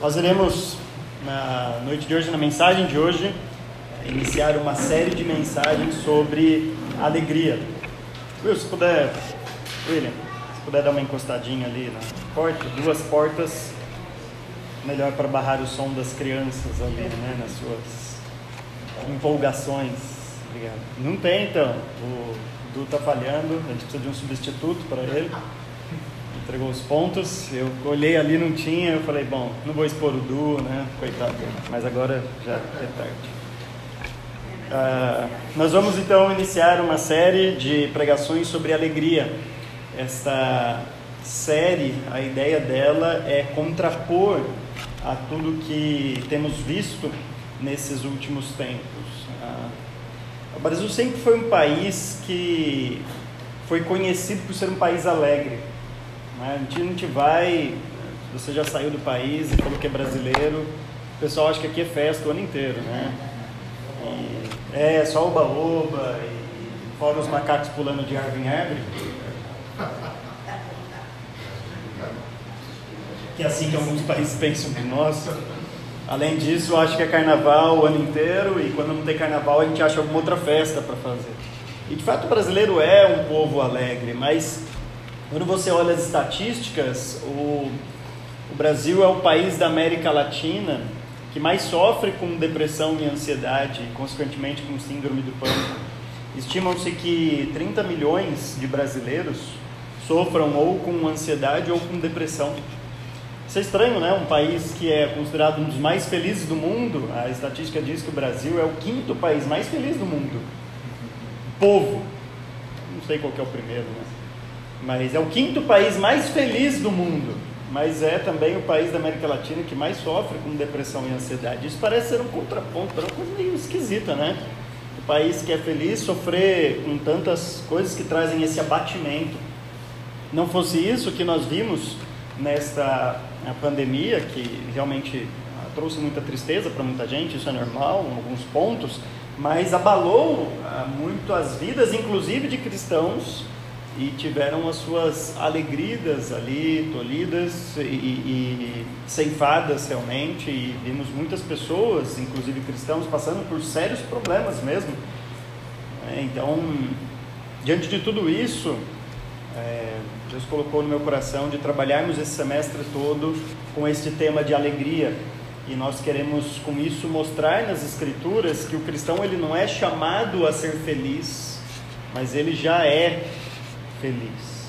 Nós iremos, na noite de hoje, na mensagem de hoje, iniciar uma série de mensagens sobre alegria. Will, se puder, William, se puder dar uma encostadinha ali na porta, duas portas, melhor para barrar o som das crianças ali, né, nas suas empolgações. Obrigado. Não tem então, o Du está falhando, a gente precisa de um substituto para ele entregou os pontos. Eu olhei ali, não tinha. Eu falei, bom, não vou expor o Du, né? Coitado. Mas agora já é tarde. Uh, nós vamos então iniciar uma série de pregações sobre alegria. Esta série, a ideia dela é contrapor a tudo que temos visto nesses últimos tempos. Uh, o Brasil sempre foi um país que foi conhecido por ser um país alegre. Né? A, gente, a gente vai, você já saiu do país e falou que é brasileiro, o pessoal acha que aqui é festa o ano inteiro, né? E é só o baoba e fora os macacos pulando de árvore em árvore. Que é assim que alguns países pensam de nós. Além disso, acho que é carnaval o ano inteiro e quando não tem carnaval a gente acha alguma outra festa para fazer. E de fato o brasileiro é um povo alegre, mas quando você olha as estatísticas, o, o Brasil é o país da América Latina que mais sofre com depressão e ansiedade, e consequentemente com síndrome do pânico. Estimam-se que 30 milhões de brasileiros sofram ou com ansiedade ou com depressão. Isso é estranho, né? Um país que é considerado um dos mais felizes do mundo, a estatística diz que o Brasil é o quinto país mais feliz do mundo. Povo. Não sei qual é o primeiro, né? Mas é o quinto país mais feliz do mundo, mas é também o país da América Latina que mais sofre com depressão e ansiedade. Isso parece ser um contraponto, é uma coisa meio esquisita, né? O país que é feliz sofrer com tantas coisas que trazem esse abatimento. Não fosse isso que nós vimos nesta pandemia, que realmente ah, trouxe muita tristeza para muita gente, isso é normal em alguns pontos, mas abalou ah, muito as vidas, inclusive de cristãos e tiveram as suas alegrias ali tolhidas e, e, ceifadas realmente e vimos muitas pessoas, inclusive cristãos, passando por sérios problemas mesmo. É, então, diante de tudo isso, é, Deus colocou no meu coração de trabalharmos esse semestre todo com este tema de alegria e nós queremos com isso mostrar nas escrituras que o cristão ele não é chamado a ser feliz, mas ele já é feliz.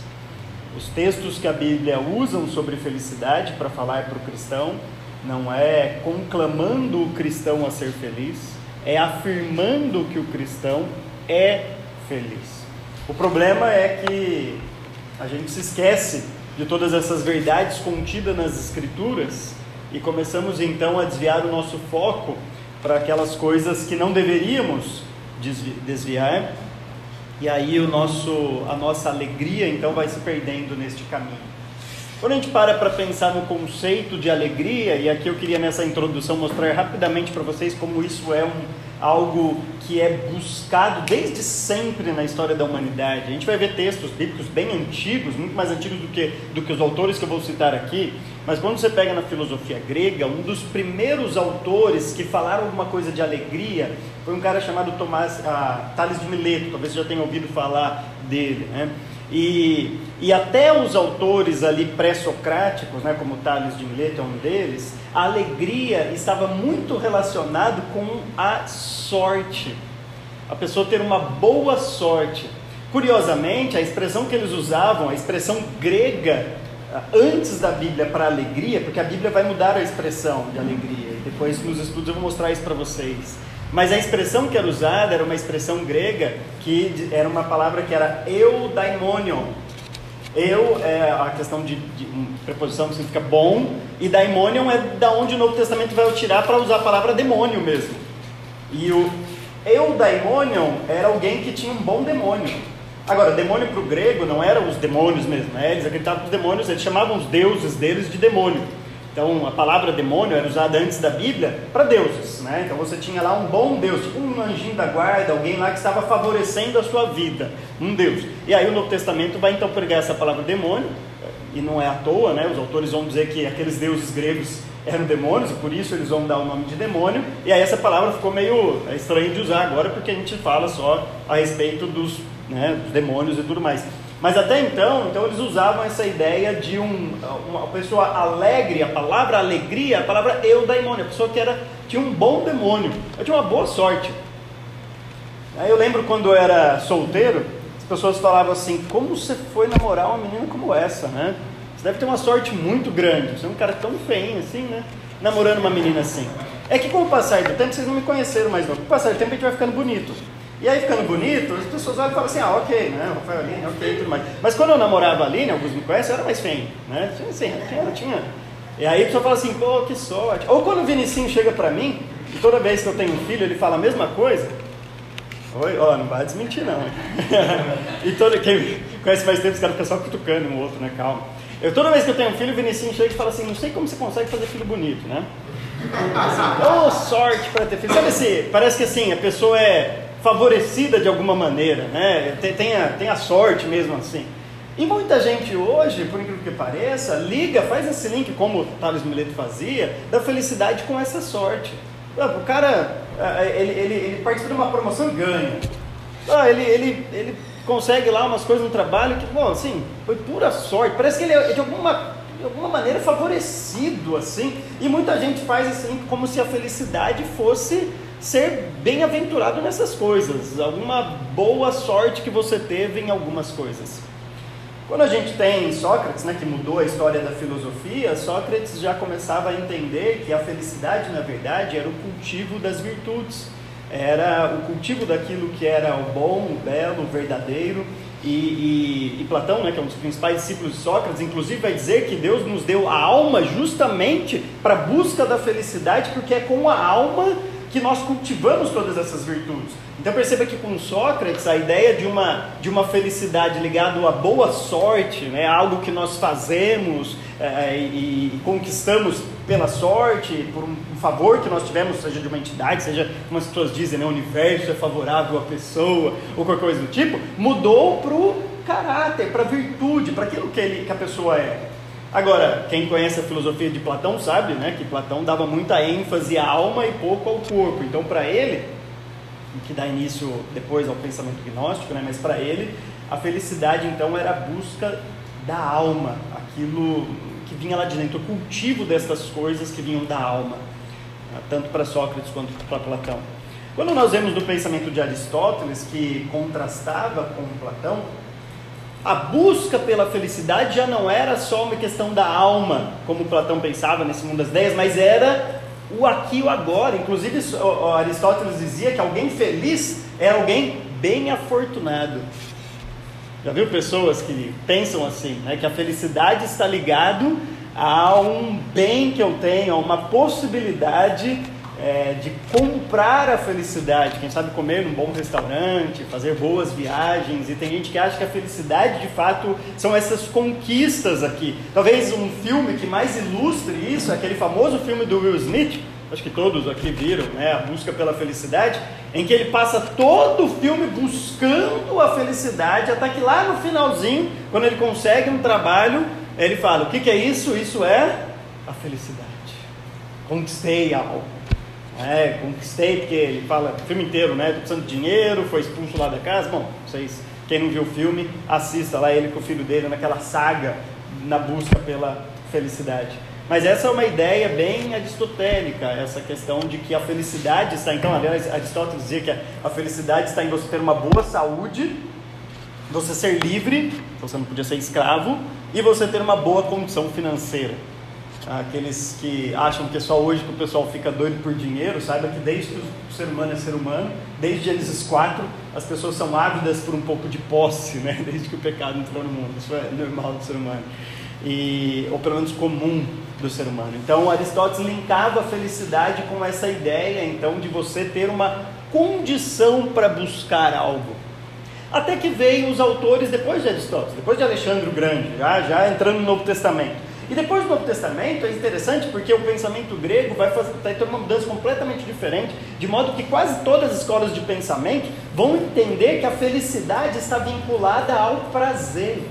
Os textos que a Bíblia usam sobre felicidade para falar para o cristão não é conclamando o cristão a ser feliz, é afirmando que o cristão é feliz. O problema é que a gente se esquece de todas essas verdades contidas nas Escrituras e começamos então a desviar o nosso foco para aquelas coisas que não deveríamos desviar e aí o nosso, a nossa alegria então vai se perdendo neste caminho. Quando a gente para para pensar no conceito de alegria, e aqui eu queria nessa introdução mostrar rapidamente para vocês como isso é um, algo que é buscado desde sempre na história da humanidade. A gente vai ver textos bíblicos bem antigos, muito mais antigos do que, do que os autores que eu vou citar aqui, mas quando você pega na filosofia grega, um dos primeiros autores que falaram alguma coisa de alegria foi um cara chamado Tomás, ah, Tales de Mileto, talvez você já tenha ouvido falar dele, né? E, e até os autores ali pré-socráticos, né, como Tales de Mileto é um deles, a alegria estava muito relacionado com a sorte. A pessoa ter uma boa sorte. Curiosamente, a expressão que eles usavam, a expressão grega antes da Bíblia para alegria, porque a Bíblia vai mudar a expressão de alegria, e depois nos estudos eu vou mostrar isso para vocês. Mas a expressão que era usada era uma expressão grega que era uma palavra que era eudaimonion. Eu é a questão de, de preposição que significa bom, e daimonion é da onde o Novo Testamento vai tirar para usar a palavra demônio mesmo. E o eudaimonion era alguém que tinha um bom demônio. Agora, demônio para o grego não eram os demônios mesmo, né? eles acreditavam que os demônios, eles chamavam os deuses deles de demônio. Então, a palavra demônio era usada antes da Bíblia para deuses, né? Então, você tinha lá um bom Deus, tipo um anjinho da guarda, alguém lá que estava favorecendo a sua vida, um Deus. E aí o Novo Testamento vai então pregar essa palavra demônio, e não é à toa, né? Os autores vão dizer que aqueles deuses gregos eram demônios, e por isso eles vão dar o nome de demônio, e aí essa palavra ficou meio estranha de usar agora, porque a gente fala só a respeito dos, né, dos demônios e tudo mais. Mas até então, então eles usavam essa ideia de um, uma pessoa alegre, a palavra alegria, a palavra eudaimônio, a pessoa que era, tinha um bom demônio, eu tinha uma boa sorte. Aí eu lembro quando eu era solteiro, as pessoas falavam assim, como você foi namorar uma menina como essa, né? Você deve ter uma sorte muito grande, você é um cara tão feinho assim, né? Namorando uma menina assim. É que com o passar do tempo, vocês não me conheceram mais não, com o passar do tempo a gente vai ficando bonito. E aí ficando bonito, as pessoas olham e falam assim, ah, ok, né, Rafael Aline, ok, tudo mais. Mas quando eu namorava a Aline, alguns me conhecem, eu era mais feio, né? Tinha assim, tinha, tinha. E aí a pessoa fala assim, pô, que sorte. Ou quando o Vinicinho chega pra mim, e toda vez que eu tenho um filho, ele fala a mesma coisa. Oi, ó, não vai desmentir não. e todo, quem conhece mais tempo, os caras ficam só cutucando um outro, né, calma. Eu, toda vez que eu tenho um filho, o Vinicinho chega e fala assim, não sei como você consegue fazer filho bonito, né? Assim, oh, sorte para ter filho. Sabe assim, parece que assim, a pessoa é favorecida de alguma maneira, né? Tem, a, sorte mesmo assim. E muita gente hoje, por incrível que pareça, liga, faz esse link, como o Thales Mileto fazia, da felicidade com essa sorte. Ah, o cara, ah, ele, ele, ele participa de uma promoção e ganha. Ah, ele, ele, ele consegue lá umas coisas no trabalho que, bom, assim, foi pura sorte. Parece que ele é de alguma, de alguma maneira favorecido, assim. E muita gente faz assim, como se a felicidade fosse ser bem-aventurado nessas coisas, alguma boa sorte que você teve em algumas coisas. Quando a gente tem Sócrates, né, que mudou a história da filosofia, Sócrates já começava a entender que a felicidade, na verdade, era o cultivo das virtudes, era o cultivo daquilo que era o bom, o belo, o verdadeiro. E, e, e Platão, né, que é um dos principais discípulos de Sócrates, inclusive vai dizer que Deus nos deu a alma justamente para a busca da felicidade, porque é com a alma que nós cultivamos todas essas virtudes. Então perceba que com Sócrates a ideia de uma, de uma felicidade ligada à boa sorte, né, algo que nós fazemos é, e, e, conquistamos pela sorte, por um, um, favor que nós tivemos, seja de uma entidade, seja como as pessoas dizem, né, o universo é favorável à pessoa, ou qualquer coisa do tipo, mudou para o caráter, para a virtude, para aquilo que, ele, que a pessoa é. Agora, quem conhece a filosofia de Platão sabe né, que Platão dava muita ênfase à alma e pouco ao corpo. Então, para ele, que dá início depois ao pensamento gnóstico, né, mas para ele, a felicidade então era a busca da alma, aquilo que vinha lá de dentro, o cultivo destas coisas que vinham da alma, tanto para Sócrates quanto para Platão. Quando nós vemos no pensamento de Aristóteles, que contrastava com Platão, a busca pela felicidade já não era só uma questão da alma, como Platão pensava nesse mundo das ideias, mas era o aqui e o agora. Inclusive, Aristóteles dizia que alguém feliz é alguém bem afortunado. Já viu pessoas que pensam assim, né? que a felicidade está ligado a um bem que eu tenho, a uma possibilidade é, de comprar a felicidade, quem sabe comer num bom restaurante, fazer boas viagens, e tem gente que acha que a felicidade de fato são essas conquistas aqui. Talvez um filme que mais ilustre isso é aquele famoso filme do Will Smith, acho que todos aqui viram, né, A Busca pela Felicidade, em que ele passa todo o filme buscando a felicidade, até que lá no finalzinho, quando ele consegue um trabalho, ele fala: O que, que é isso? Isso é a felicidade. Conquistei algo. É, conquistei, porque ele fala o filme inteiro, né? Tô precisando de dinheiro, foi expulso lá da casa. Bom, vocês, quem não viu o filme, assista lá ele com o filho dele naquela saga na busca pela felicidade. Mas essa é uma ideia bem aristotélica, essa questão de que a felicidade está. Então, aliás, Aristóteles dizia que a felicidade está em você ter uma boa saúde, você ser livre, você não podia ser escravo, e você ter uma boa condição financeira aqueles que acham que só hoje que o pessoal fica doido por dinheiro, saiba que desde que o ser humano é ser humano, desde Gênesis 4, as pessoas são ávidas por um pouco de posse, né? desde que o pecado entrou no mundo. Isso é normal do ser humano, e, ou pelo menos comum do ser humano. Então Aristóteles linkava a felicidade com essa ideia, então, de você ter uma condição para buscar algo. Até que veio os autores depois de Aristóteles, depois de Alexandre o Grande, já, já entrando no Novo Testamento. E depois do Novo Testamento é interessante porque o pensamento grego vai fazer vai ter uma mudança completamente diferente, de modo que quase todas as escolas de pensamento vão entender que a felicidade está vinculada ao prazer.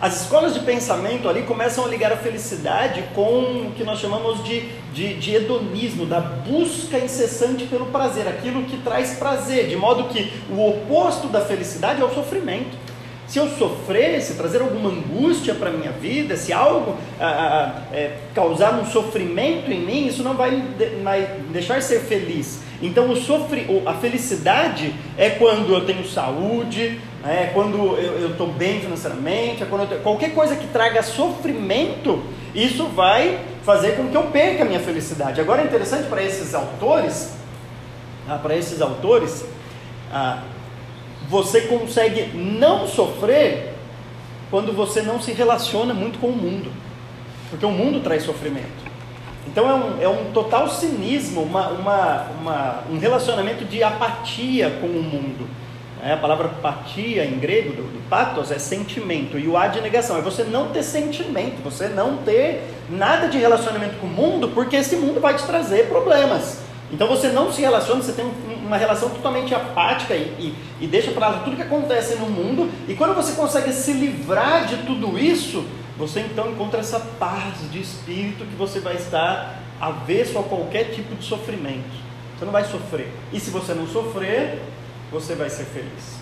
As escolas de pensamento ali começam a ligar a felicidade com o que nós chamamos de, de, de, hedonismo, da busca incessante pelo prazer, aquilo que traz prazer, de modo que o oposto da felicidade é o sofrimento. Se eu sofrer, se trazer alguma angústia para a minha vida, se algo ah, ah, é, causar um sofrimento em mim, isso não vai me deixar ser feliz. Então, o sofre, a felicidade é quando eu tenho saúde, né, é quando eu estou bem financeiramente, é quando tenho, qualquer coisa que traga sofrimento, isso vai fazer com que eu perca a minha felicidade. Agora é interessante para esses autores, ah, para esses autores, ah, você consegue não sofrer quando você não se relaciona muito com o mundo, porque o mundo traz sofrimento. Então é um, é um total cinismo, uma, uma, uma, um relacionamento de apatia com o mundo. É, a palavra apatia em grego, do, do é sentimento, e o ad negação, é você não ter sentimento, você não ter nada de relacionamento com o mundo, porque esse mundo vai te trazer problemas. Então você não se relaciona, você tem uma relação totalmente apática e, e, e deixa para lá tudo que acontece no mundo, e quando você consegue se livrar de tudo isso, você então encontra essa paz de espírito que você vai estar avesso a qualquer tipo de sofrimento. Você não vai sofrer. E se você não sofrer, você vai ser feliz.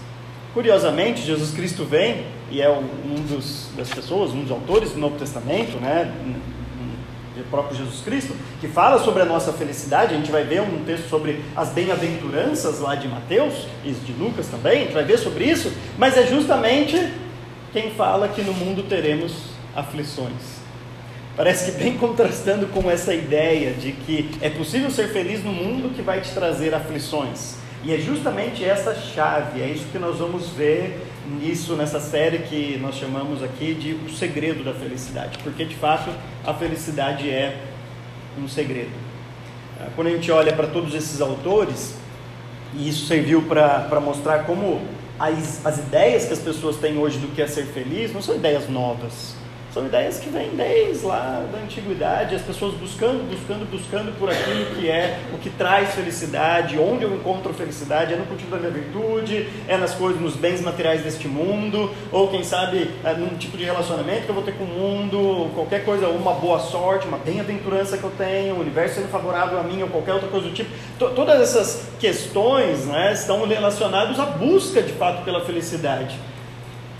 Curiosamente, Jesus Cristo vem e é um dos, das pessoas, um dos autores do Novo Testamento, né, próprio Jesus Cristo, que fala sobre a nossa felicidade. A gente vai ver um texto sobre as bem-aventuranças lá de Mateus e de Lucas também, a gente vai ver sobre isso, mas é justamente quem fala que no mundo teremos aflições. Parece que bem contrastando com essa ideia de que é possível ser feliz no mundo que vai te trazer aflições. E é justamente essa chave, é isso que nós vamos ver nisso, nessa série que nós chamamos aqui de O Segredo da Felicidade. Porque de fato a felicidade é um segredo. Ah, quando a gente olha para todos esses autores, e isso serviu para mostrar como as, as ideias que as pessoas têm hoje do que é ser feliz não são ideias novas. São ideias que vêm desde lá da antiguidade, as pessoas buscando, buscando, buscando por aquilo que é o que traz felicidade, onde eu encontro felicidade, é no cultivo da minha virtude, é nas coisas, nos bens materiais deste mundo, ou quem sabe é num tipo de relacionamento que eu vou ter com o mundo, qualquer coisa, uma boa sorte, uma bem-aventurança que eu tenho, o universo sendo favorável a mim, ou qualquer outra coisa do tipo. T todas essas questões né, estão relacionadas à busca de fato pela felicidade.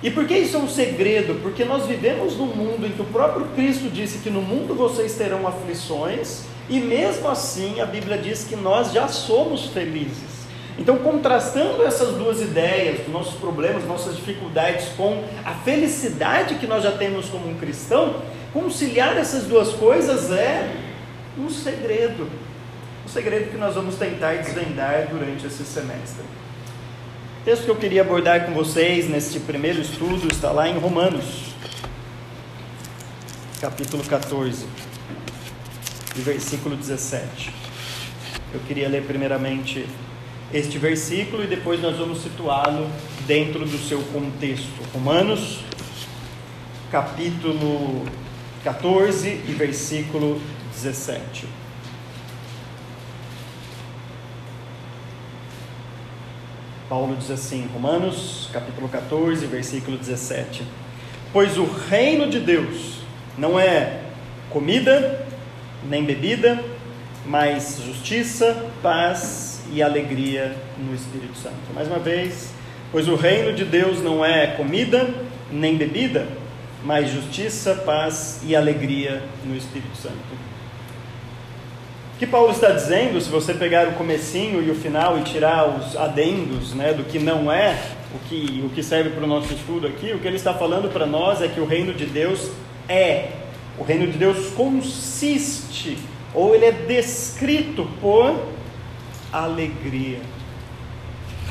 E por que isso é um segredo? Porque nós vivemos num mundo em que o próprio Cristo disse que no mundo vocês terão aflições, e mesmo assim a Bíblia diz que nós já somos felizes. Então, contrastando essas duas ideias, nossos problemas, nossas dificuldades, com a felicidade que nós já temos como um cristão, conciliar essas duas coisas é um segredo. Um segredo que nós vamos tentar desvendar durante esse semestre texto que eu queria abordar com vocês neste primeiro estudo está lá em Romanos, capítulo 14, e versículo 17. Eu queria ler primeiramente este versículo e depois nós vamos situá-lo dentro do seu contexto. Romanos, capítulo 14 e versículo 17. Paulo diz assim, Romanos capítulo 14, versículo 17: Pois o reino de Deus não é comida nem bebida, mas justiça, paz e alegria no Espírito Santo. Mais uma vez, pois o reino de Deus não é comida nem bebida, mas justiça, paz e alegria no Espírito Santo. O que Paulo está dizendo, se você pegar o comecinho e o final e tirar os adendos né, do que não é o que, o que serve para o nosso estudo aqui, o que ele está falando para nós é que o reino de Deus é, o reino de Deus consiste, ou ele é descrito por alegria.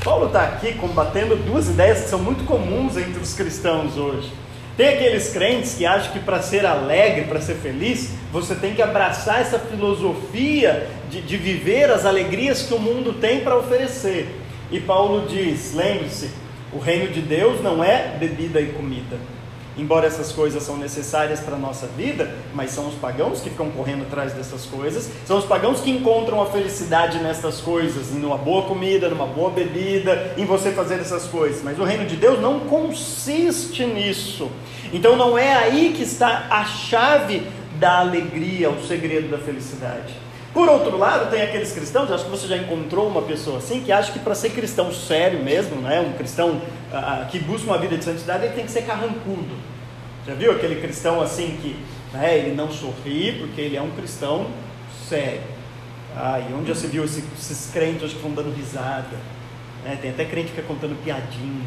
Paulo está aqui combatendo duas ideias que são muito comuns entre os cristãos hoje. Tem aqueles crentes que acham que para ser alegre, para ser feliz, você tem que abraçar essa filosofia de, de viver as alegrias que o mundo tem para oferecer. E Paulo diz: lembre-se, o reino de Deus não é bebida e comida. Embora essas coisas são necessárias para a nossa vida, mas são os pagãos que ficam correndo atrás dessas coisas, são os pagãos que encontram a felicidade nessas coisas, numa boa comida, numa boa bebida, em você fazer essas coisas. Mas o reino de Deus não consiste nisso. Então não é aí que está a chave da alegria, o segredo da felicidade. Por outro lado, tem aqueles cristãos, acho que você já encontrou uma pessoa assim, que acha que para ser cristão sério mesmo, né, um cristão ah, ah, que busca uma vida de santidade, ele tem que ser carrancudo. Já viu aquele cristão assim que né, ele não sorri porque ele é um cristão sério? Ah, e onde já se viu esses, esses crentes que estão dando risada? Né, tem até crente que fica contando piadinha.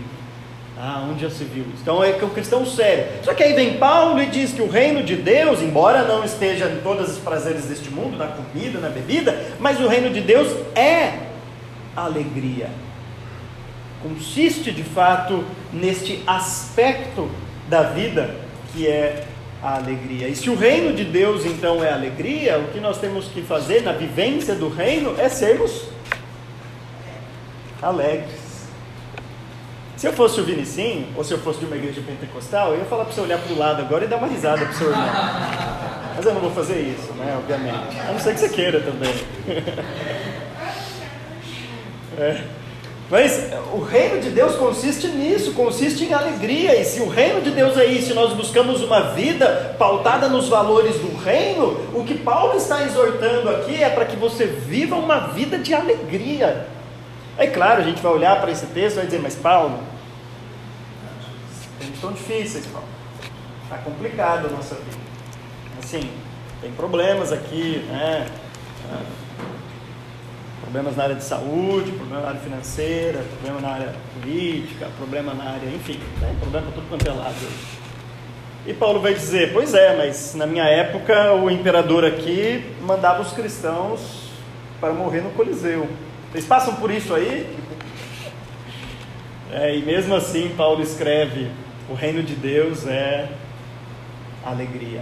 Ah, onde já se viu isso? Então é que é um cristão sério. Só que aí vem Paulo e diz que o reino de Deus, embora não esteja em todos os prazeres deste mundo, na comida, na bebida, mas o reino de Deus é alegria. Consiste de fato neste aspecto da vida que é a alegria. E se o reino de Deus então é alegria, o que nós temos que fazer na vivência do reino é sermos alegres. Se eu fosse o Vinicinho, ou se eu fosse de uma igreja pentecostal, eu ia falar para você olhar para o lado agora e dar uma risada para o seu irmão. Mas eu não vou fazer isso, né? Obviamente. A não ser que você queira também. É. Mas o reino de Deus consiste nisso, consiste em alegria. E se o reino de Deus é isso, nós buscamos uma vida pautada nos valores do reino, o que Paulo está exortando aqui é para que você viva uma vida de alegria. É claro, a gente vai olhar para esse texto e vai dizer, mas Paulo, tempos tão difíceis, Paulo. Está complicado a nossa vida. Assim, tem problemas aqui, né? Problemas na área de saúde, problema na área financeira, problema na área política, problema na área, enfim, né? problema para tudo quanto é lado. E Paulo vai dizer, pois é, mas na minha época o imperador aqui mandava os cristãos para morrer no Coliseu. Vocês passam por isso aí? É, e mesmo assim, Paulo escreve: o reino de Deus é alegria.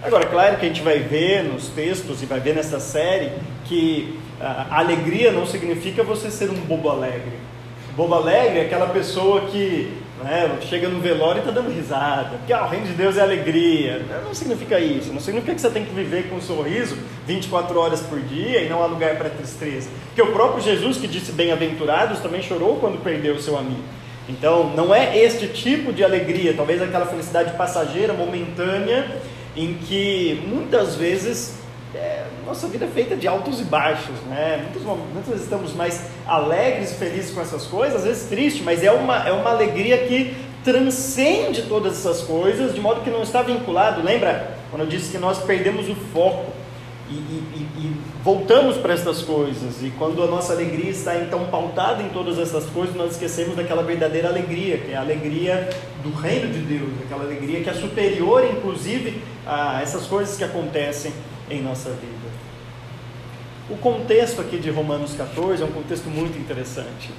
Agora, claro que a gente vai ver nos textos e vai ver nessa série que a alegria não significa você ser um bobo alegre. Bobo alegre é aquela pessoa que né, chega no velório e está dando risada, porque ah, o reino de Deus é alegria. Não significa isso, não significa que você tem que viver com um sorriso 24 horas por dia e não há lugar para tristeza. Porque o próprio Jesus, que disse bem-aventurados, também chorou quando perdeu o seu amigo. Então, não é este tipo de alegria, talvez aquela felicidade passageira, momentânea, em que muitas vezes é, nossa vida é feita de altos e baixos, né? Muitas, muitas vezes estamos mais alegres e felizes com essas coisas, às vezes tristes, mas é uma, é uma alegria que transcende todas essas coisas, de modo que não está vinculado. Lembra quando eu disse que nós perdemos o foco e, e, e voltamos para essas coisas, e quando a nossa alegria está então pautada em todas essas coisas, nós esquecemos daquela verdadeira alegria, que é a alegria do reino de Deus, aquela alegria que é superior, inclusive, a essas coisas que acontecem em nossa vida. O contexto aqui de Romanos 14 é um contexto muito interessante.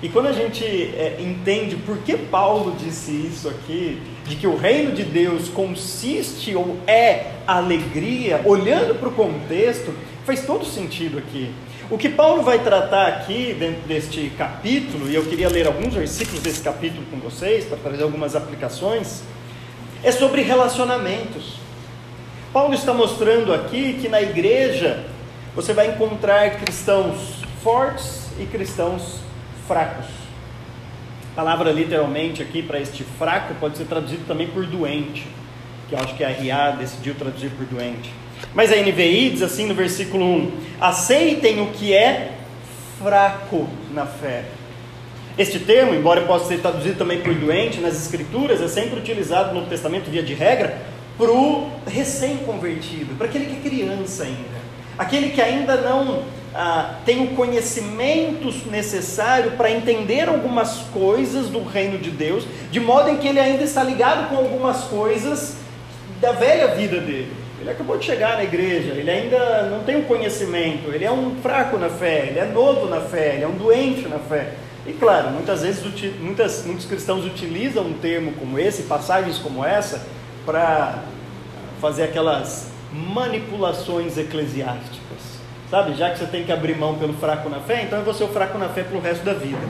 E quando a gente é, entende por que Paulo disse isso aqui, de que o reino de Deus consiste ou é alegria, olhando para o contexto, faz todo sentido aqui. O que Paulo vai tratar aqui dentro deste capítulo, e eu queria ler alguns versículos desse capítulo com vocês, para trazer algumas aplicações, é sobre relacionamentos. Paulo está mostrando aqui que na igreja você vai encontrar cristãos fortes e cristãos fracos. A palavra literalmente aqui para este fraco pode ser traduzido também por doente, que eu acho que a RA decidiu traduzir por doente. Mas a NVI diz assim no versículo 1: aceitem o que é fraco na fé. Este termo, embora possa ser traduzido também por doente nas Escrituras, é sempre utilizado no Testamento, via de regra, para o recém-convertido, para aquele que é criança ainda, aquele que ainda não ah, tem o conhecimento necessário para entender algumas coisas do reino de Deus, de modo em que ele ainda está ligado com algumas coisas da velha vida dele. Ele acabou de chegar na igreja, ele ainda não tem o conhecimento, ele é um fraco na fé, ele é novo na fé, ele é um doente na fé. E claro, muitas vezes muitas, muitos cristãos utilizam um termo como esse, passagens como essa, para fazer aquelas manipulações eclesiásticas. Sabe, já que você tem que abrir mão pelo fraco na fé, então é você o fraco na fé pelo resto da vida.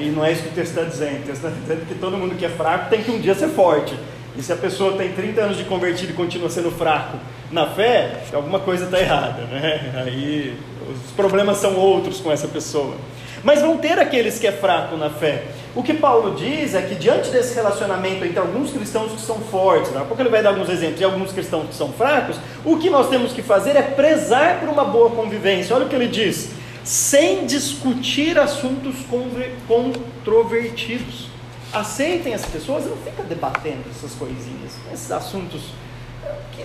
E não é isso que o texto está dizendo. O texto está dizendo que todo mundo que é fraco tem que um dia ser forte. E se a pessoa tem 30 anos de convertido e continua sendo fraco na fé, alguma coisa está errada, né? Aí os problemas são outros com essa pessoa. Mas vão ter aqueles que é fraco na fé. O que Paulo diz é que diante desse relacionamento entre alguns cristãos que são fortes, daqui a pouco ele vai dar alguns exemplos, e alguns cristãos que são fracos, o que nós temos que fazer é prezar por uma boa convivência. Olha o que ele diz: sem discutir assuntos controvertidos. Aceitem as pessoas, não fica debatendo essas coisinhas, esses assuntos que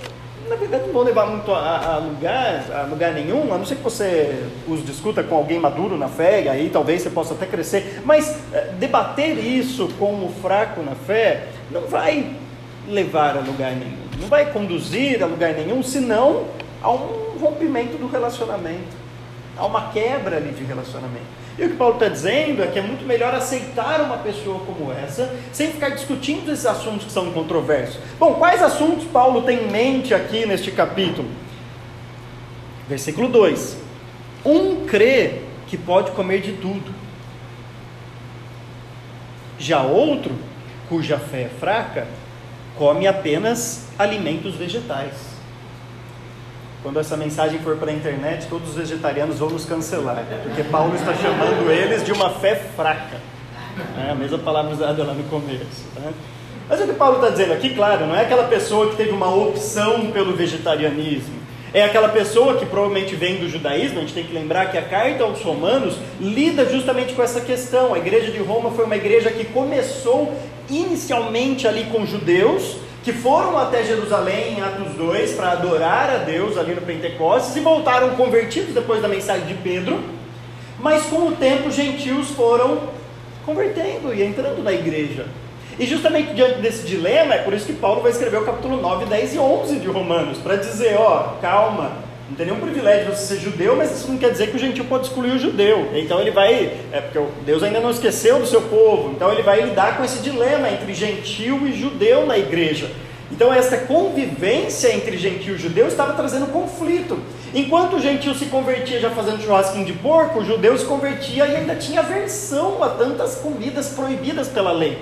na verdade não vão levar muito a, a, lugar, a lugar nenhum, a não ser que você os discuta com alguém maduro na fé, e aí talvez você possa até crescer, mas é, debater isso com o fraco na fé não vai levar a lugar nenhum, não vai conduzir a lugar nenhum, senão a um rompimento do relacionamento, a uma quebra ali de relacionamento. E o que Paulo está dizendo é que é muito melhor aceitar uma pessoa como essa, sem ficar discutindo esses assuntos que são controversos. Bom, quais assuntos Paulo tem em mente aqui neste capítulo? Versículo 2: Um crê que pode comer de tudo, já outro, cuja fé é fraca, come apenas alimentos vegetais. Quando essa mensagem for para a internet, todos os vegetarianos vão nos cancelar, porque Paulo está chamando eles de uma fé fraca. É a mesma palavra usada lá no começo. Né? Mas o que Paulo está dizendo aqui, claro, não é aquela pessoa que teve uma opção pelo vegetarianismo. É aquela pessoa que provavelmente vem do judaísmo, a gente tem que lembrar que a carta aos romanos lida justamente com essa questão. A igreja de Roma foi uma igreja que começou inicialmente ali com judeus, que foram até Jerusalém em Atos 2 para adorar a Deus ali no Pentecostes e voltaram convertidos depois da mensagem de Pedro, mas com o tempo os gentios foram convertendo e entrando na igreja. E justamente diante desse dilema, é por isso que Paulo vai escrever o capítulo 9, 10 e 11 de Romanos, para dizer, ó, calma, não tem nenhum privilégio você ser judeu, mas isso não quer dizer que o gentil pode excluir o judeu. Então ele vai, é porque Deus ainda não esqueceu do seu povo, então ele vai lidar com esse dilema entre gentil e judeu na igreja. Então essa convivência entre gentil e judeu estava trazendo conflito. Enquanto o gentil se convertia já fazendo churrasquinho de porco, o judeu se convertia e ainda tinha aversão a tantas comidas proibidas pela lei.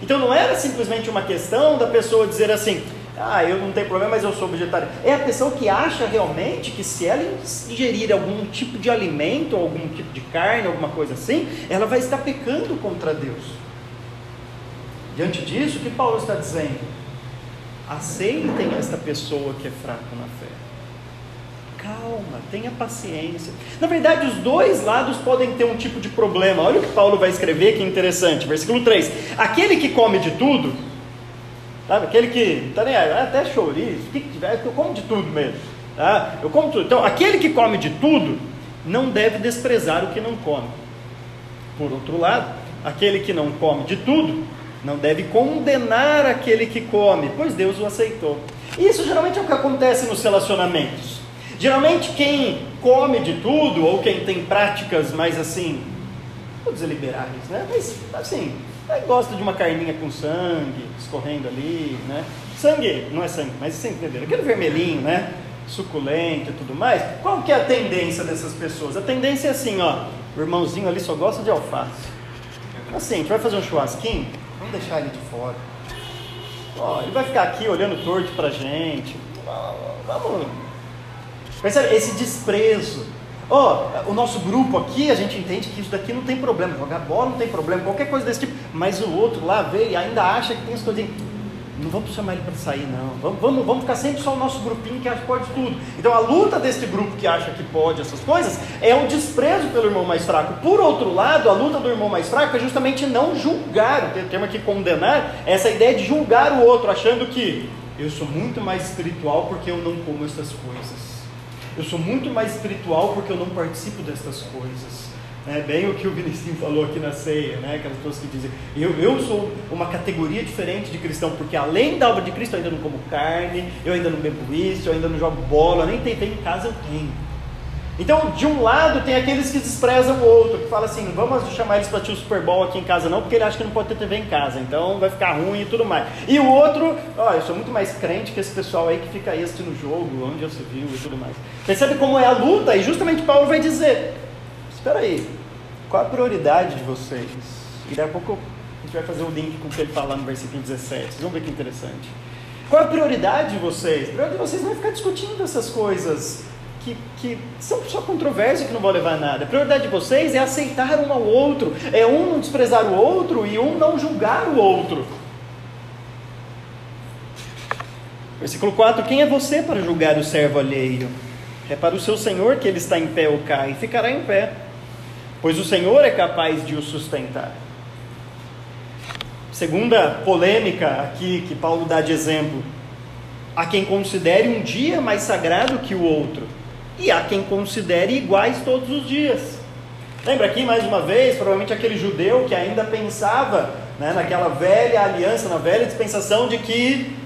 Então não era simplesmente uma questão da pessoa dizer assim, ah, eu não tenho problema, mas eu sou vegetariano. É a pessoa que acha realmente que se ela ingerir algum tipo de alimento, algum tipo de carne, alguma coisa assim, ela vai estar pecando contra Deus. Diante disso, o que Paulo está dizendo? Aceitem esta pessoa que é fraca na fé. Calma, tenha paciência. Na verdade, os dois lados podem ter um tipo de problema. Olha o que Paulo vai escrever, que interessante. Versículo 3: Aquele que come de tudo, Sabe? Aquele que tá nem aí, até chouriço, o que, tiver, eu como de tudo mesmo. Tá? Eu como tudo. Então, aquele que come de tudo não deve desprezar o que não come. Por outro lado, aquele que não come de tudo não deve condenar aquele que come, pois Deus o aceitou. Isso geralmente é o que acontece nos relacionamentos. Geralmente quem come de tudo, ou quem tem práticas mais assim, vou dizer liberais, né? Mas assim, Aí gosta de uma carninha com sangue escorrendo ali, né? Sangue, não é sangue, mas você entendeu? Aquele vermelhinho, né? Suculento e tudo mais. Qual que é a tendência dessas pessoas? A tendência é assim, ó. O irmãozinho ali só gosta de alface. Assim, a gente vai fazer um churrasquinho, vamos deixar ele de fora. Ó, ele vai ficar aqui olhando torto pra gente. Vamos. Percebe? Esse desprezo oh, o nosso grupo aqui, a gente entende que isso daqui não tem problema, jogar bola não tem problema, qualquer coisa desse tipo, mas o outro lá veio e ainda acha que tem as coisas. Não vamos chamar ele para sair, não. Vamos, vamos, vamos ficar sempre só o nosso grupinho que acha que pode tudo. Então a luta desse grupo que acha que pode essas coisas é o desprezo pelo irmão mais fraco. Por outro lado, a luta do irmão mais fraco é justamente não julgar. O termo aqui condenar essa ideia de julgar o outro, achando que eu sou muito mais espiritual porque eu não como essas coisas. Eu sou muito mais espiritual porque eu não participo destas coisas. É bem o que o Vinicius falou aqui na ceia, né? aquelas pessoas que dizem, eu, eu sou uma categoria diferente de cristão, porque além da obra de Cristo eu ainda não como carne, eu ainda não bebo isso, eu ainda não jogo bola, nem tem em casa eu tenho. Então, de um lado, tem aqueles que desprezam o outro, que fala assim: vamos chamar eles para assistir o Super Bowl aqui em casa, não, porque ele acha que não pode ter TV em casa, então vai ficar ruim e tudo mais. E o outro, ó, eu sou muito mais crente que esse pessoal aí que fica aí assistindo o jogo, onde você viu e tudo mais. Percebe como é a luta? E justamente Paulo vai dizer: espera aí, qual a prioridade de vocês? E daqui a pouco A gente vai fazer um link com o que ele fala no versículo 17. Vocês vão ver que interessante. Qual a prioridade de vocês? A prioridade de vocês não é ficar discutindo essas coisas que, que são só controvérsia que não vão levar a nada. A prioridade de vocês é aceitar um ao outro, é um não desprezar o outro e um não julgar o outro. Versículo 4: Quem é você para julgar o servo alheio? É para o seu senhor que ele está em pé ou cai, e ficará em pé, pois o Senhor é capaz de o sustentar. Segunda polêmica aqui que Paulo dá de exemplo: há quem considere um dia mais sagrado que o outro, e há quem considere iguais todos os dias. Lembra aqui mais uma vez, provavelmente aquele judeu que ainda pensava né, naquela velha aliança, na velha dispensação de que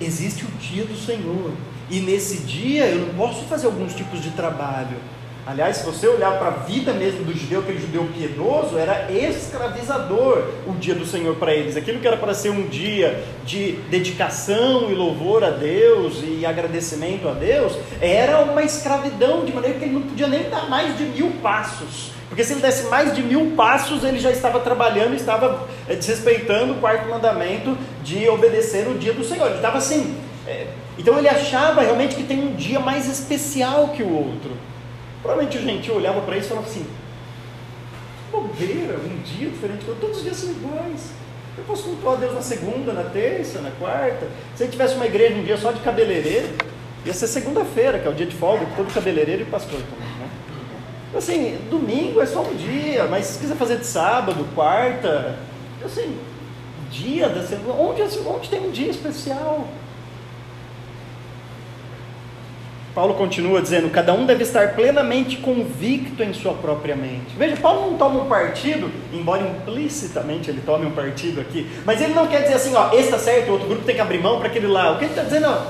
existe o dia do Senhor. E nesse dia eu não posso fazer alguns tipos de trabalho. Aliás, se você olhar para a vida mesmo do judeu, aquele judeu piedoso, era escravizador o dia do Senhor para eles. Aquilo que era para ser um dia de dedicação e louvor a Deus e agradecimento a Deus, era uma escravidão, de maneira que ele não podia nem dar mais de mil passos. Porque se ele desse mais de mil passos, ele já estava trabalhando, estava eh, desrespeitando o quarto mandamento de obedecer o dia do Senhor. Ele estava assim. É, então ele achava realmente que tem um dia mais especial que o outro. Provavelmente o gentil olhava para isso e falava assim: bobeira, um dia diferente, todos os dias são iguais. Eu posso cultuar a Deus na segunda, na terça, na quarta. Se ele tivesse uma igreja um dia só de cabeleireiro, ia ser segunda-feira, que é o dia de folga, todo cabeleireiro e pastor também. Né? Assim, domingo é só um dia, mas se quiser fazer de sábado, quarta, assim, dia da semana, onde, onde tem um dia especial? Paulo continua dizendo: cada um deve estar plenamente convicto em sua própria mente. Veja, Paulo não toma um partido, embora implicitamente ele tome um partido aqui, mas ele não quer dizer assim, ó, esse está certo, outro grupo tem que abrir mão para aquele lá. O que ele está dizendo, ó,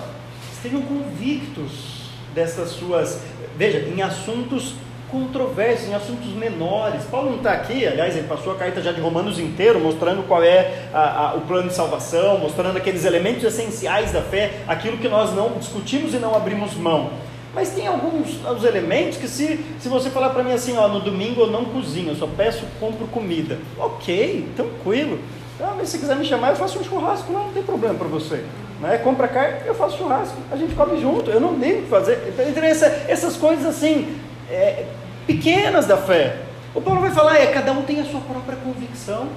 estejam convictos dessas suas, veja, em assuntos controversos, em assuntos menores. Paulo não está aqui, aliás, ele passou a carta já de Romanos inteiro, mostrando qual é a, a, o plano de salvação, mostrando aqueles elementos essenciais da fé, aquilo que nós não discutimos e não abrimos mão. Mas tem alguns os elementos que se, se você falar para mim assim, ó, no domingo eu não cozinho, eu só peço, compro comida. Ok, tranquilo. Ah, mas se quiser me chamar, eu faço um churrasco, não, não tem problema para você. Né? Compra carne, eu faço churrasco, a gente come junto, eu não tenho que fazer. Então, essa, essas coisas assim, é, pequenas da fé. O Paulo vai falar, é, cada um tem a sua própria convicção.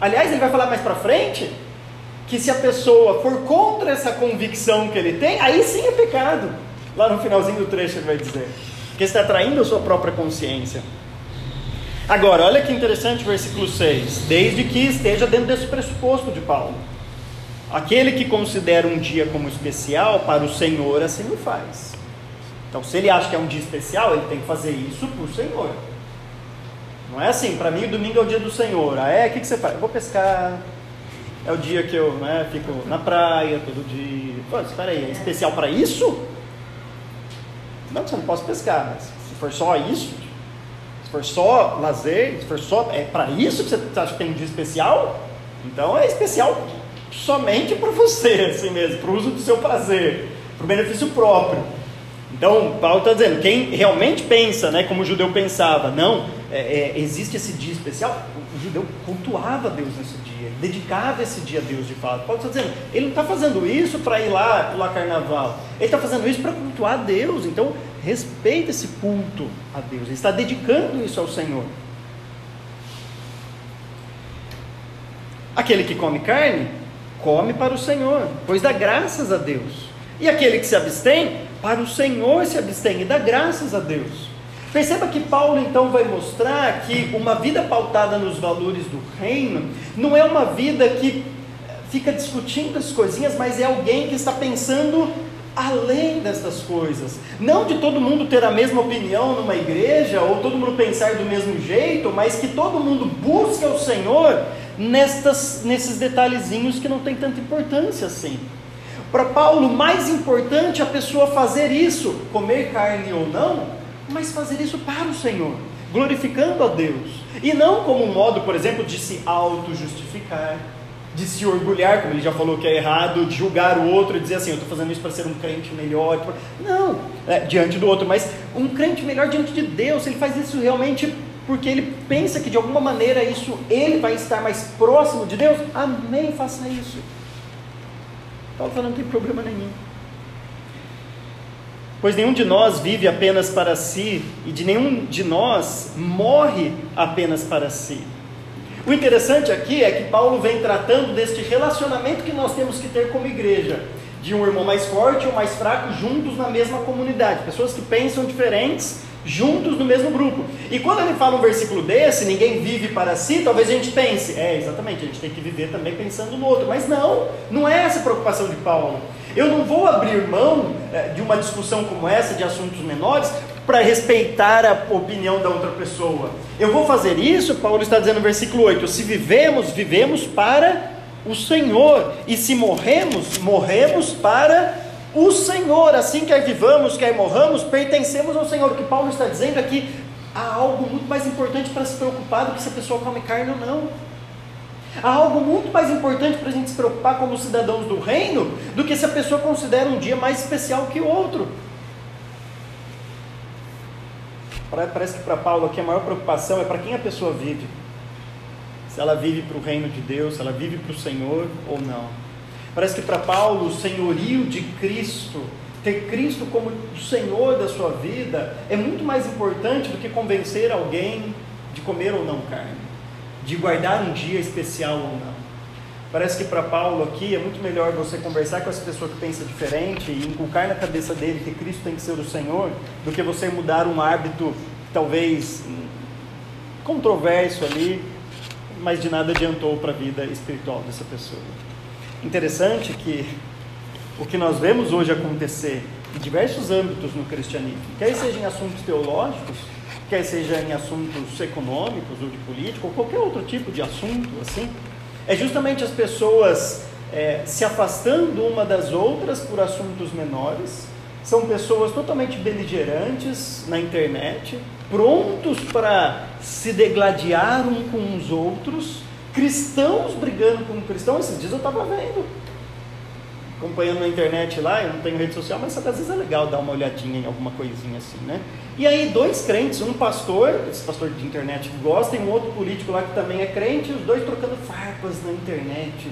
Aliás, ele vai falar mais para frente que se a pessoa for contra essa convicção que ele tem, aí sim é pecado. Lá no finalzinho do trecho ele vai dizer que está traindo a sua própria consciência. Agora, olha que interessante o versículo 6. Desde que esteja dentro desse pressuposto de Paulo. Aquele que considera um dia como especial, para o Senhor assim o faz. Então, se ele acha que é um dia especial, ele tem que fazer isso para o Senhor. Não é assim, para mim o domingo é o dia do Senhor. Ah, é? O que, que você faz? Eu vou pescar. É o dia que eu né, fico na praia todo dia. Pô, espera aí, é especial para isso? Não, você não pode pescar, mas se for só isso, se for só lazer, se for só. É para isso que você acha que tem um dia especial? Então é especial somente para você, assim mesmo, para o uso do seu prazer, para o benefício próprio. Então, Paulo está dizendo, quem realmente pensa, né, como o judeu pensava, não, é, é, existe esse dia especial, o, judeu cultuava Deus nesse dia, dedicava esse dia a Deus de fato. Paulo está dizendo, ele não está fazendo isso para ir lá pular carnaval, ele está fazendo isso para cultuar a Deus, então respeita esse culto a Deus, ele está dedicando isso ao Senhor. Aquele que come carne, come para o Senhor, pois dá graças a Deus. E aquele que se abstém, para o Senhor se abstém e dá graças a Deus. Perceba que Paulo então vai mostrar que uma vida pautada nos valores do reino não é uma vida que fica discutindo as coisinhas, mas é alguém que está pensando além dessas coisas. Não de todo mundo ter a mesma opinião numa igreja, ou todo mundo pensar do mesmo jeito, mas que todo mundo busque o Senhor nestas, nesses detalhezinhos que não tem tanta importância assim. Para Paulo, mais importante é a pessoa fazer isso, comer carne ou não, mas fazer isso para o Senhor, glorificando a Deus. E não como um modo, por exemplo, de se auto-justificar, de se orgulhar, como ele já falou que é errado, de julgar o outro e dizer assim: eu estou fazendo isso para ser um crente melhor. Não, é, diante do outro, mas um crente melhor diante de Deus, ele faz isso realmente porque ele pensa que de alguma maneira isso ele vai estar mais próximo de Deus, amém, faça isso. Paulo falando não tem problema nenhum. Pois nenhum de nós vive apenas para si, e de nenhum de nós morre apenas para si. O interessante aqui é que Paulo vem tratando deste relacionamento que nós temos que ter como igreja, de um irmão mais forte ou mais fraco juntos na mesma comunidade, pessoas que pensam diferentes juntos no mesmo grupo. E quando ele fala um versículo desse, ninguém vive para si, talvez a gente pense, é, exatamente, a gente tem que viver também pensando no outro. Mas não, não é essa a preocupação de Paulo. Eu não vou abrir mão é, de uma discussão como essa, de assuntos menores, para respeitar a opinião da outra pessoa. Eu vou fazer isso, Paulo está dizendo no versículo 8: se vivemos, vivemos para o Senhor, e se morremos, morremos para o Senhor, assim quer vivamos, quer morramos, pertencemos ao Senhor. O que Paulo está dizendo é há algo muito mais importante para se preocupar do que se a pessoa come carne ou não. Há algo muito mais importante para a gente se preocupar como cidadãos do reino do que se a pessoa considera um dia mais especial que o outro. Parece que para Paulo aqui a maior preocupação é para quem a pessoa vive. Se ela vive para o reino de Deus, se ela vive para o Senhor ou não. Parece que para Paulo, o senhorio de Cristo, ter Cristo como o Senhor da sua vida, é muito mais importante do que convencer alguém de comer ou não carne, de guardar um dia especial ou não. Parece que para Paulo aqui é muito melhor você conversar com essa pessoa que pensa diferente e inculcar na cabeça dele que Cristo tem que ser o Senhor, do que você mudar um hábito talvez controverso ali, mas de nada adiantou para a vida espiritual dessa pessoa. Interessante que o que nós vemos hoje acontecer em diversos âmbitos no cristianismo, quer seja em assuntos teológicos, quer seja em assuntos econômicos ou de política, ou qualquer outro tipo de assunto assim, é justamente as pessoas é, se afastando uma das outras por assuntos menores, são pessoas totalmente beligerantes na internet, prontos para se degladiar um com os outros, cristãos brigando com cristãos. Esses dias eu estava vendo, acompanhando na internet lá, eu não tenho rede social, mas às vezes é legal dar uma olhadinha em alguma coisinha assim, né? E aí, dois crentes, um pastor, esse pastor de internet gosta, e um outro político lá que também é crente, os dois trocando farpas na internet.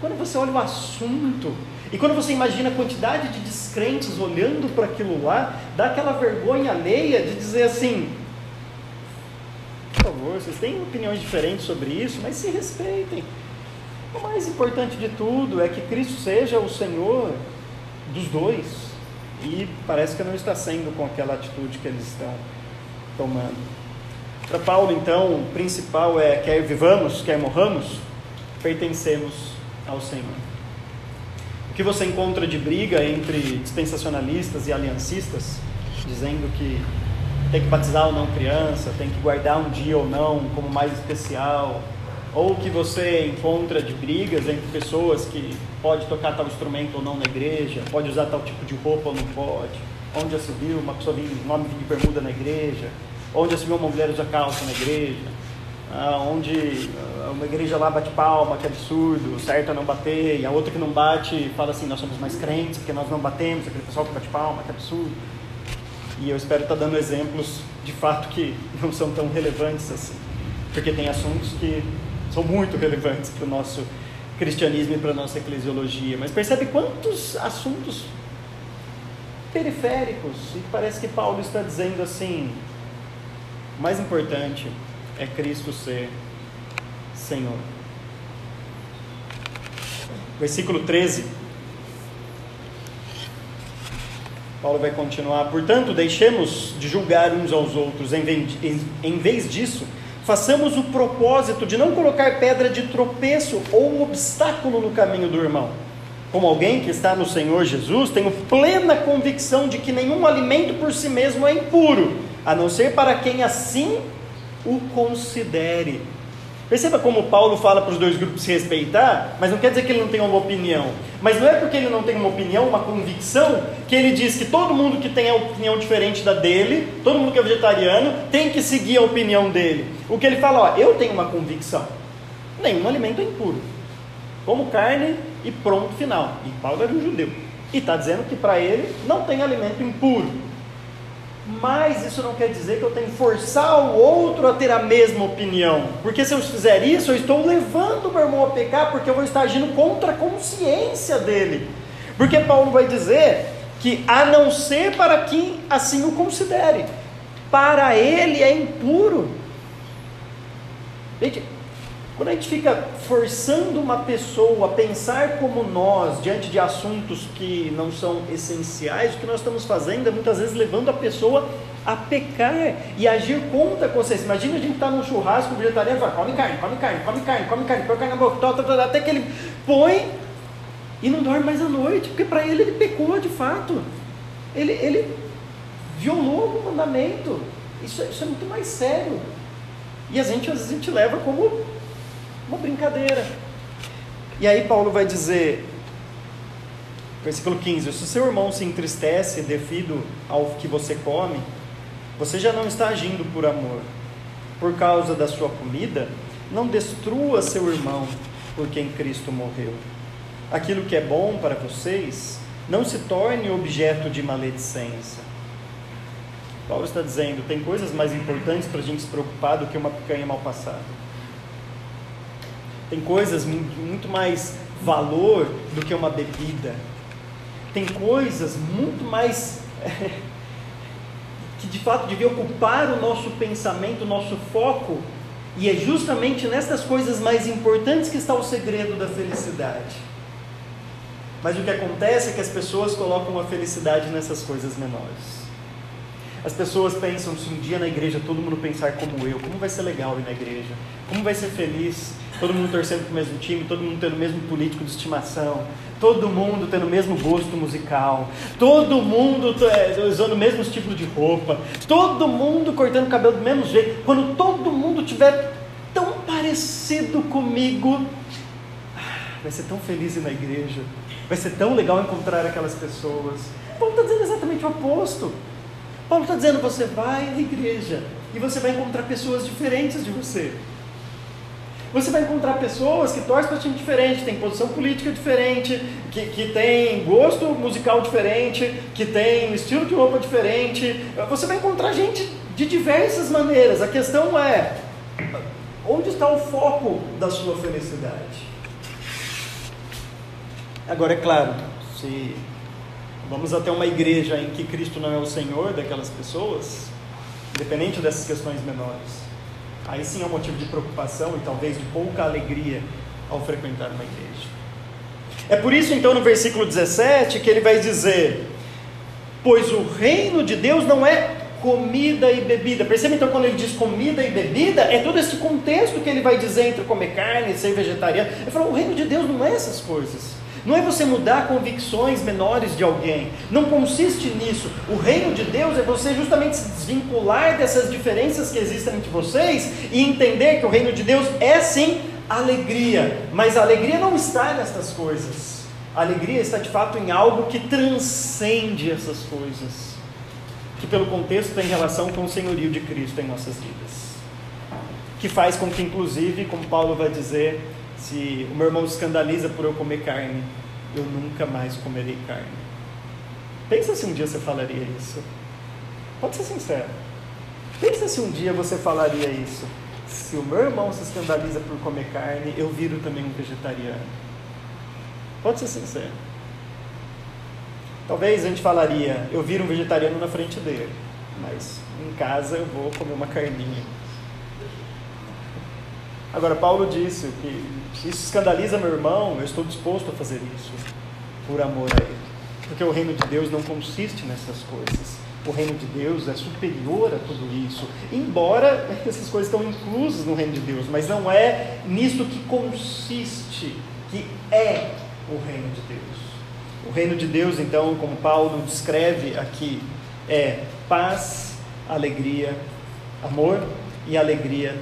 Quando você olha o assunto, e quando você imagina a quantidade de descrentes olhando para aquilo lá, dá aquela vergonha alheia de dizer assim: por favor, vocês têm opiniões diferentes sobre isso, mas se respeitem. O mais importante de tudo é que Cristo seja o Senhor dos dois. E parece que não está sendo com aquela atitude que eles estão tomando. Para Paulo, então, o principal é: quer vivamos, quer morramos, pertencemos ao Senhor. O que você encontra de briga entre dispensacionalistas e aliancistas, dizendo que tem que batizar ou não criança, tem que guardar um dia ou não como mais especial, ou que você encontra de brigas entre pessoas que pode tocar tal instrumento ou não na igreja, pode usar tal tipo de roupa ou não pode, onde já se viu uma pessoa vir, um homem de bermuda na igreja, onde já se viu uma mulher usar calça na igreja, ah, onde ah, uma igreja lá bate palma, que absurdo, certo é não bater, e a outra que não bate fala assim, nós somos mais crentes porque nós não batemos, aquele pessoal que bate palma, que absurdo. E eu espero estar dando exemplos de fato que não são tão relevantes assim, porque tem assuntos que são muito relevantes para o nosso cristianismo e para a nossa eclesiologia. Mas percebe quantos assuntos periféricos e parece que Paulo está dizendo assim: o mais importante é Cristo ser Senhor. Versículo 13 Paulo vai continuar. Portanto, deixemos de julgar uns aos outros, em vez, disso, façamos o propósito de não colocar pedra de tropeço ou obstáculo no caminho do irmão. Como alguém que está no Senhor Jesus, tenho plena convicção de que nenhum alimento por si mesmo é impuro, a não ser para quem assim o considere. Perceba como Paulo fala para os dois grupos se respeitar, mas não quer dizer que ele não tenha uma opinião. Mas não é porque ele não tem uma opinião, uma convicção, que ele diz que todo mundo que tem a opinião diferente da dele, todo mundo que é vegetariano, tem que seguir a opinião dele. O que ele fala, ó, eu tenho uma convicção. Nenhum alimento é impuro. Como carne e pronto, final. E Paulo era um judeu. E está dizendo que para ele não tem alimento impuro. Mas isso não quer dizer que eu tenho que forçar o outro a ter a mesma opinião. Porque se eu fizer isso, eu estou levando o meu irmão a pecar, porque eu vou estar agindo contra a consciência dele. Porque Paulo vai dizer que a não ser para quem assim o considere, para ele é impuro. Gente, quando a gente fica forçando uma pessoa a pensar como nós diante de assuntos que não são essenciais, o que nós estamos fazendo é muitas vezes levando a pessoa a pecar e agir contra a consciência. Imagina a gente estar tá num churrasco vegetariano e fala, come carne, come carne, come carne, come carne, põe carne na boca, até que ele põe e não dorme mais à noite, porque para ele ele pecou de fato. Ele, ele violou o mandamento. Isso, isso é muito mais sério. E a gente, às vezes, a gente leva como uma brincadeira. E aí Paulo vai dizer, versículo 15: Se o seu irmão se entristece devido ao que você come, você já não está agindo por amor. Por causa da sua comida, não destrua seu irmão por quem Cristo morreu. Aquilo que é bom para vocês não se torne objeto de maledicência. Paulo está dizendo: tem coisas mais importantes para a gente se preocupar do que uma picanha mal passada. Tem coisas muito mais valor do que uma bebida. Tem coisas muito mais que de fato deviam ocupar o nosso pensamento, o nosso foco, e é justamente nessas coisas mais importantes que está o segredo da felicidade. Mas o que acontece é que as pessoas colocam a felicidade nessas coisas menores. As pessoas pensam se um dia na igreja todo mundo pensar como eu, como vai ser legal ir na igreja, como vai ser feliz, todo mundo torcendo para o mesmo time, todo mundo tendo o mesmo político de estimação, todo mundo tendo o mesmo gosto musical, todo mundo é, usando o mesmo tipo de roupa, todo mundo cortando o cabelo do mesmo jeito. Quando todo mundo tiver tão parecido comigo, ah, vai ser tão feliz ir na igreja, vai ser tão legal encontrar aquelas pessoas. Paulo está dizendo exatamente o oposto. Paulo está dizendo: você vai à igreja e você vai encontrar pessoas diferentes de você. Você vai encontrar pessoas que torcem para time diferente, tem posição política diferente, que, que tem gosto musical diferente, que tem estilo de roupa diferente. Você vai encontrar gente de diversas maneiras. A questão é: onde está o foco da sua felicidade? Agora, é claro, se vamos até uma igreja em que Cristo não é o Senhor daquelas pessoas, independente dessas questões menores, aí sim é um motivo de preocupação e talvez de pouca alegria ao frequentar uma igreja. É por isso, então, no versículo 17, que ele vai dizer: Pois o reino de Deus não é comida e bebida. Percebe então quando ele diz comida e bebida, é todo esse contexto que ele vai dizer entre comer carne e ser vegetariano. Ele falou: o reino de Deus não é essas coisas. Não é você mudar convicções menores de alguém. Não consiste nisso. O reino de Deus é você justamente se desvincular dessas diferenças que existem entre vocês e entender que o reino de Deus é sim alegria. Mas a alegria não está nessas coisas. A alegria está de fato em algo que transcende essas coisas. Que pelo contexto tem relação com o senhorio de Cristo em nossas vidas. Que faz com que, inclusive, como Paulo vai dizer, se o meu irmão se escandaliza por eu comer carne, eu nunca mais comerei carne. Pensa se um dia você falaria isso. Pode ser sincero. Pensa se um dia você falaria isso. Se o meu irmão se escandaliza por comer carne, eu viro também um vegetariano. Pode ser sincero. Talvez a gente falaria, eu viro um vegetariano na frente dele, mas em casa eu vou comer uma carninha. Agora, Paulo disse que isso escandaliza meu irmão, eu estou disposto a fazer isso por amor a ele. Porque o reino de Deus não consiste nessas coisas. O reino de Deus é superior a tudo isso. Embora essas coisas estão inclusas no reino de Deus, mas não é nisso que consiste, que é o reino de Deus. O reino de Deus, então, como Paulo descreve aqui, é paz, alegria, amor e alegria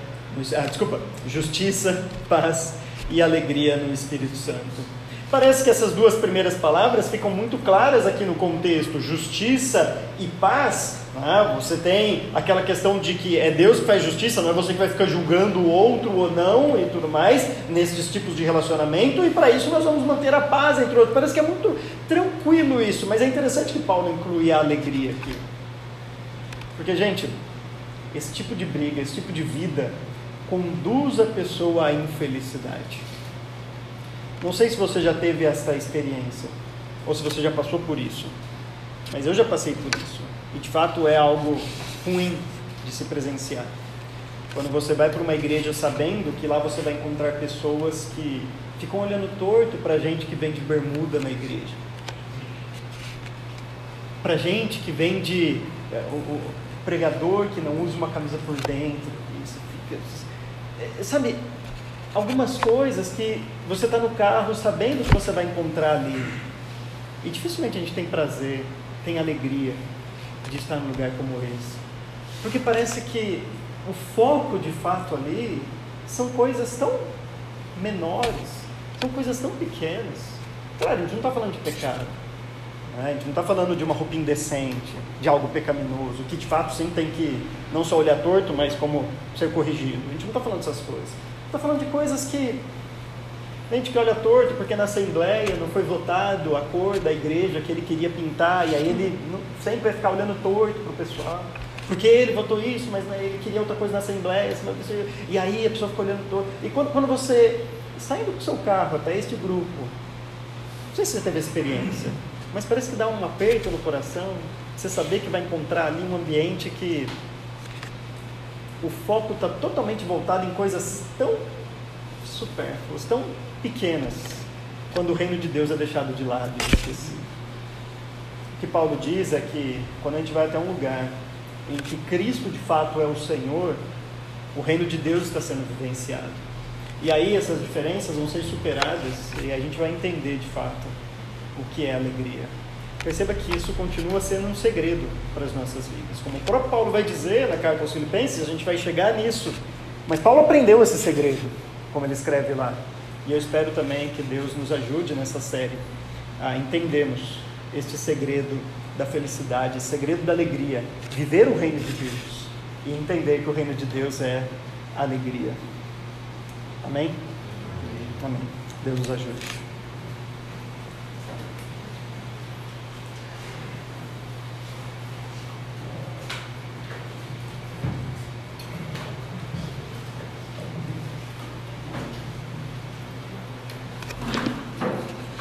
ah, desculpa, justiça, paz e alegria no Espírito Santo. Parece que essas duas primeiras palavras ficam muito claras aqui no contexto: justiça e paz. Né? Você tem aquela questão de que é Deus que faz justiça, não é você que vai ficar julgando o outro ou não e tudo mais, nesses tipos de relacionamento, e para isso nós vamos manter a paz entre outros. Parece que é muito tranquilo isso, mas é interessante que Paulo inclui a alegria aqui. Porque, gente, esse tipo de briga, esse tipo de vida conduz a pessoa à infelicidade. Não sei se você já teve essa experiência ou se você já passou por isso, mas eu já passei por isso e de fato é algo ruim de se presenciar. Quando você vai para uma igreja sabendo que lá você vai encontrar pessoas que ficam olhando torto para gente que vem de bermuda na igreja, para gente que vem de é, o, o, pregador que não usa uma camisa por dentro, isso fica, sabe, algumas coisas que você está no carro sabendo que você vai encontrar ali. E dificilmente a gente tem prazer, tem alegria de estar num lugar como esse, porque parece que o foco de fato ali são coisas tão menores, são coisas tão pequenas. Claro, a gente não está falando de pecado, né? a gente não está falando de uma roupa indecente, de algo pecaminoso, que de fato sim tem que não só olhar torto, mas como ser corrigido. A gente não está falando dessas coisas. Está falando de coisas que gente que olha torto porque na Assembleia não foi votado a cor da igreja que ele queria pintar, e aí ele sempre vai ficar olhando torto para o pessoal. Porque ele votou isso, mas né, ele queria outra coisa na Assembleia, e aí a pessoa fica olhando torto. E quando, quando você está indo com o seu carro até este grupo, não sei se você teve experiência, mas parece que dá um aperto no coração, você saber que vai encontrar ali um ambiente que o foco está totalmente voltado em coisas tão supérfluas, tão pequenas, quando o reino de Deus é deixado de lado e esquecido. O que Paulo diz é que quando a gente vai até um lugar em que Cristo de fato é o Senhor, o reino de Deus está sendo vivenciado. E aí essas diferenças vão ser superadas e a gente vai entender de fato o que é alegria. Perceba que isso continua sendo um segredo para as nossas vidas. Como o próprio Paulo vai dizer na carta aos Filipenses, a gente vai chegar nisso. Mas Paulo aprendeu esse segredo, como ele escreve lá. E eu espero também que Deus nos ajude nessa série a entendermos este segredo da felicidade, segredo da alegria, viver o reino de Deus e entender que o reino de Deus é alegria. Amém? Amém. Deus nos ajude.